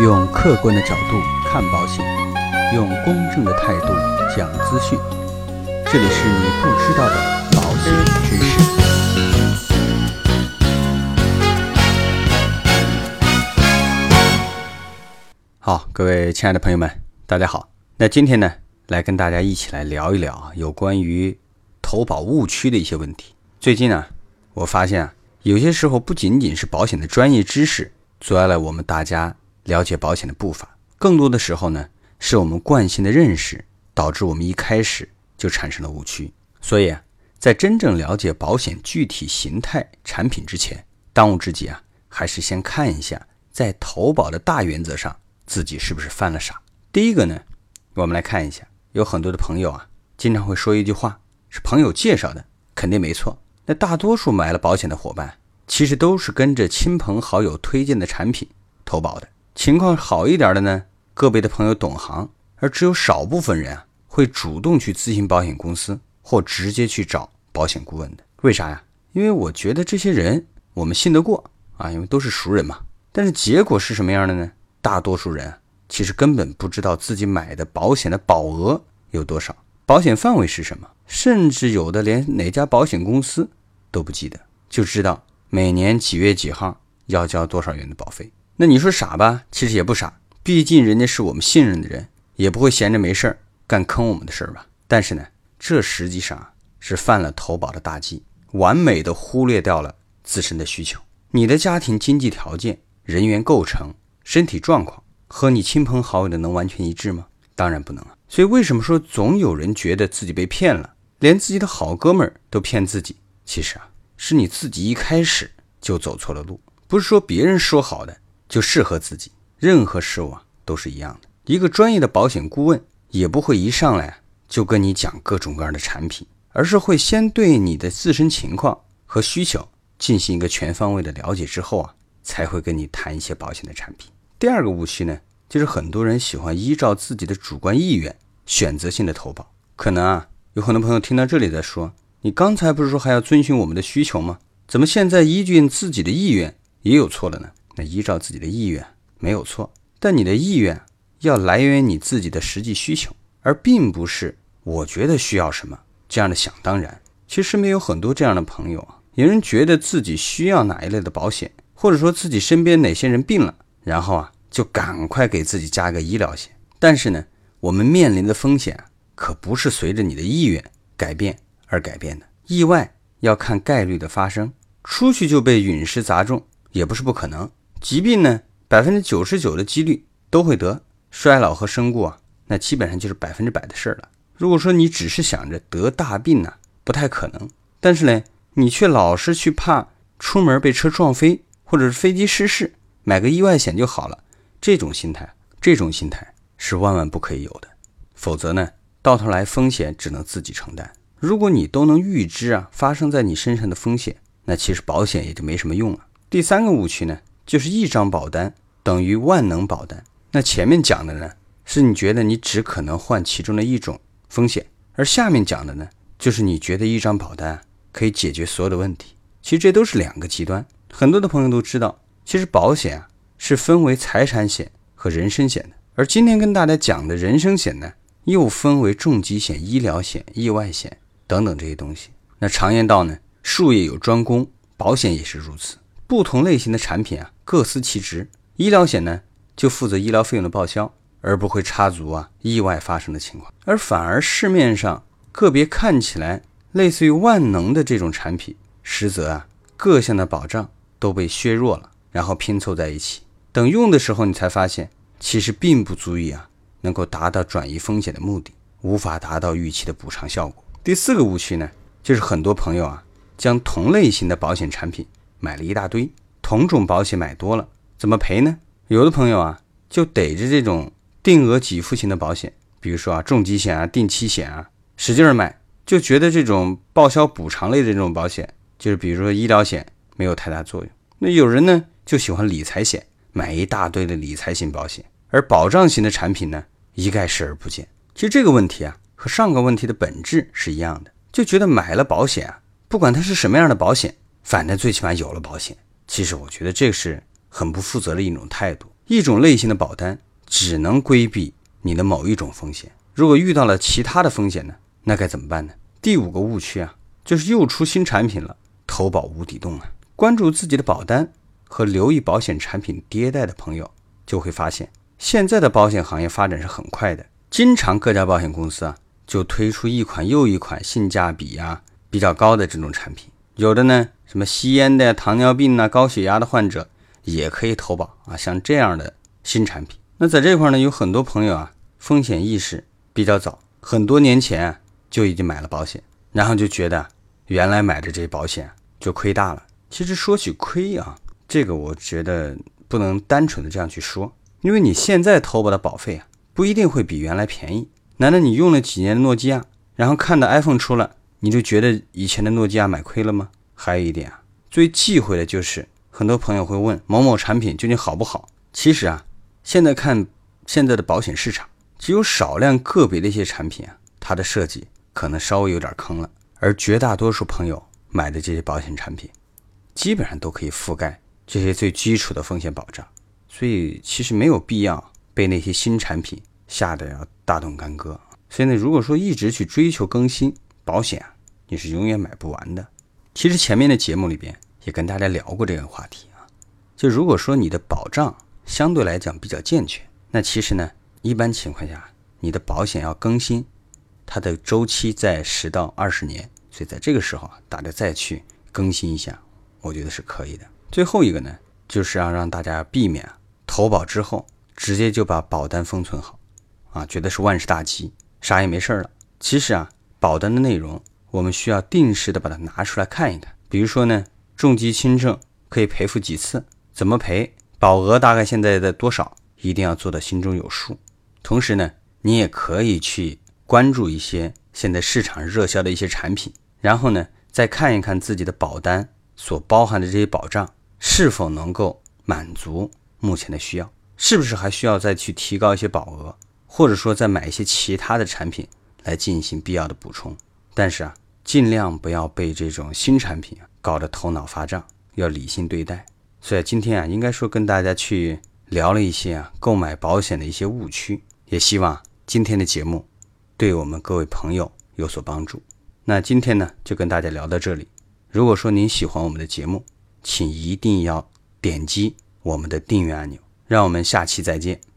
用客观的角度看保险，用公正的态度讲资讯。这里是你不知道的保险知识。好，各位亲爱的朋友们，大家好。那今天呢，来跟大家一起来聊一聊啊，有关于投保误区的一些问题。最近呢，我发现啊，有些时候不仅仅是保险的专业知识阻碍了我们大家了解保险的步伐，更多的时候呢，是我们惯性的认识导致我们一开始就产生了误区。所以啊，在真正了解保险具体形态、产品之前，当务之急啊，还是先看一下在投保的大原则上自己是不是犯了傻。第一个呢，我们来看一下，有很多的朋友啊，经常会说一句话，是朋友介绍的，肯定没错。那大多数买了保险的伙伴，其实都是跟着亲朋好友推荐的产品投保的。情况好一点的呢，个别的朋友懂行，而只有少部分人啊，会主动去咨询保险公司或直接去找保险顾问的。为啥呀？因为我觉得这些人我们信得过啊，因为都是熟人嘛。但是结果是什么样的呢？大多数人啊，其实根本不知道自己买的保险的保额有多少，保险范围是什么，甚至有的连哪家保险公司都不记得，就知道每年几月几号要交多少元的保费。那你说傻吧？其实也不傻，毕竟人家是我们信任的人，也不会闲着没事儿干坑我们的事儿吧。但是呢，这实际上是犯了投保的大忌，完美的忽略掉了自身的需求。你的家庭经济条件、人员构成、身体状况和你亲朋好友的能完全一致吗？当然不能啊。所以为什么说总有人觉得自己被骗了，连自己的好哥们儿都骗自己？其实啊，是你自己一开始就走错了路。不是说别人说好的就适合自己，任何事物啊都是一样的。一个专业的保险顾问也不会一上来就跟你讲各种各样的产品，而是会先对你的自身情况和需求进行一个全方位的了解之后啊，才会跟你谈一些保险的产品。第二个误区呢，就是很多人喜欢依照自己的主观意愿选择性的投保。可能啊，有很多朋友听到这里在说。你刚才不是说还要遵循我们的需求吗？怎么现在依据自己的意愿也有错了呢？依照自己的意愿没有错，但你的意愿要来源于你自己的实际需求，而并不是我觉得需要什么这样的想当然。其实身边有很多这样的朋友啊，有人觉得自己需要哪一类的保险，或者说自己身边哪些人病了，然后啊就赶快给自己加个医疗险。但是呢，我们面临的风险，可不是随着你的意愿改变。而改变的意外要看概率的发生，出去就被陨石砸中也不是不可能。疾病呢，百分之九十九的几率都会得，衰老和身故啊，那基本上就是百分之百的事儿了。如果说你只是想着得大病呢，不太可能。但是呢，你却老是去怕出门被车撞飞，或者是飞机失事，买个意外险就好了。这种心态，这种心态是万万不可以有的，否则呢，到头来风险只能自己承担。如果你都能预知啊发生在你身上的风险，那其实保险也就没什么用了。第三个误区呢，就是一张保单等于万能保单。那前面讲的呢，是你觉得你只可能换其中的一种风险，而下面讲的呢，就是你觉得一张保单可以解决所有的问题。其实这都是两个极端。很多的朋友都知道，其实保险啊是分为财产险和人身险的，而今天跟大家讲的人身险呢，又分为重疾险、医疗险、意外险。等等这些东西，那常言道呢，术业有专攻，保险也是如此。不同类型的产品啊，各司其职。医疗险呢，就负责医疗费用的报销，而不会插足啊意外发生的情况。而反而市面上个别看起来类似于万能的这种产品，实则啊各项的保障都被削弱了，然后拼凑在一起。等用的时候，你才发现其实并不足以啊能够达到转移风险的目的，无法达到预期的补偿效果。第四个误区呢，就是很多朋友啊，将同类型的保险产品买了一大堆，同种保险买多了，怎么赔呢？有的朋友啊，就逮着这种定额给付型的保险，比如说啊，重疾险啊、定期险啊，使劲买，就觉得这种报销补偿类的这种保险，就是比如说医疗险没有太大作用。那有人呢，就喜欢理财险，买一大堆的理财型保险，而保障型的产品呢，一概视而不见。其实这个问题啊。和上个问题的本质是一样的，就觉得买了保险啊，不管它是什么样的保险，反正最起码有了保险。其实我觉得这是很不负责的一种态度，一种类型的保单只能规避你的某一种风险，如果遇到了其他的风险呢，那该怎么办呢？第五个误区啊，就是又出新产品了，投保无底洞啊。关注自己的保单和留意保险产品迭代的朋友，就会发现现在的保险行业发展是很快的，经常各家保险公司啊就推出一款又一款性价比呀比较高的这种产品，有的呢什么吸烟的、糖尿病啊、高血压的患者也可以投保啊，像这样的新产品。那在这块呢，有很多朋友啊风险意识比较早，很多年前就已经买了保险，然后就觉得原来买的这保险就亏大了。其实说起亏啊，这个我觉得不能单纯的这样去说，因为你现在投保的保费啊，不一定会比原来便宜。难道你用了几年诺基亚，然后看到 iPhone 出了，你就觉得以前的诺基亚买亏了吗？还有一点啊，最忌讳的就是很多朋友会问某某产品究竟好不好？其实啊，现在看现在的保险市场，只有少量个别的一些产品啊，它的设计可能稍微有点坑了，而绝大多数朋友买的这些保险产品。基本上都可以覆盖这些最基础的风险保障，所以其实没有必要被那些新产品吓得要大动干戈。所以呢，如果说一直去追求更新保险啊，你是永远买不完的。其实前面的节目里边也跟大家聊过这个话题啊，就如果说你的保障相对来讲比较健全，那其实呢，一般情况下你的保险要更新，它的周期在十到二十年，所以在这个时候啊，大家再去更新一下。我觉得是可以的。最后一个呢，就是要让大家避免投保之后直接就把保单封存好，啊，觉得是万事大吉，啥也没事了。其实啊，保单的内容我们需要定时的把它拿出来看一看。比如说呢，重疾轻症可以赔付几次，怎么赔，保额大概现在在多少，一定要做到心中有数。同时呢，你也可以去关注一些现在市场热销的一些产品，然后呢，再看一看自己的保单。所包含的这些保障是否能够满足目前的需要？是不是还需要再去提高一些保额，或者说再买一些其他的产品来进行必要的补充？但是啊，尽量不要被这种新产品搞得头脑发胀，要理性对待。所以今天啊，应该说跟大家去聊了一些啊购买保险的一些误区，也希望今天的节目对我们各位朋友有所帮助。那今天呢，就跟大家聊到这里。如果说您喜欢我们的节目，请一定要点击我们的订阅按钮。让我们下期再见。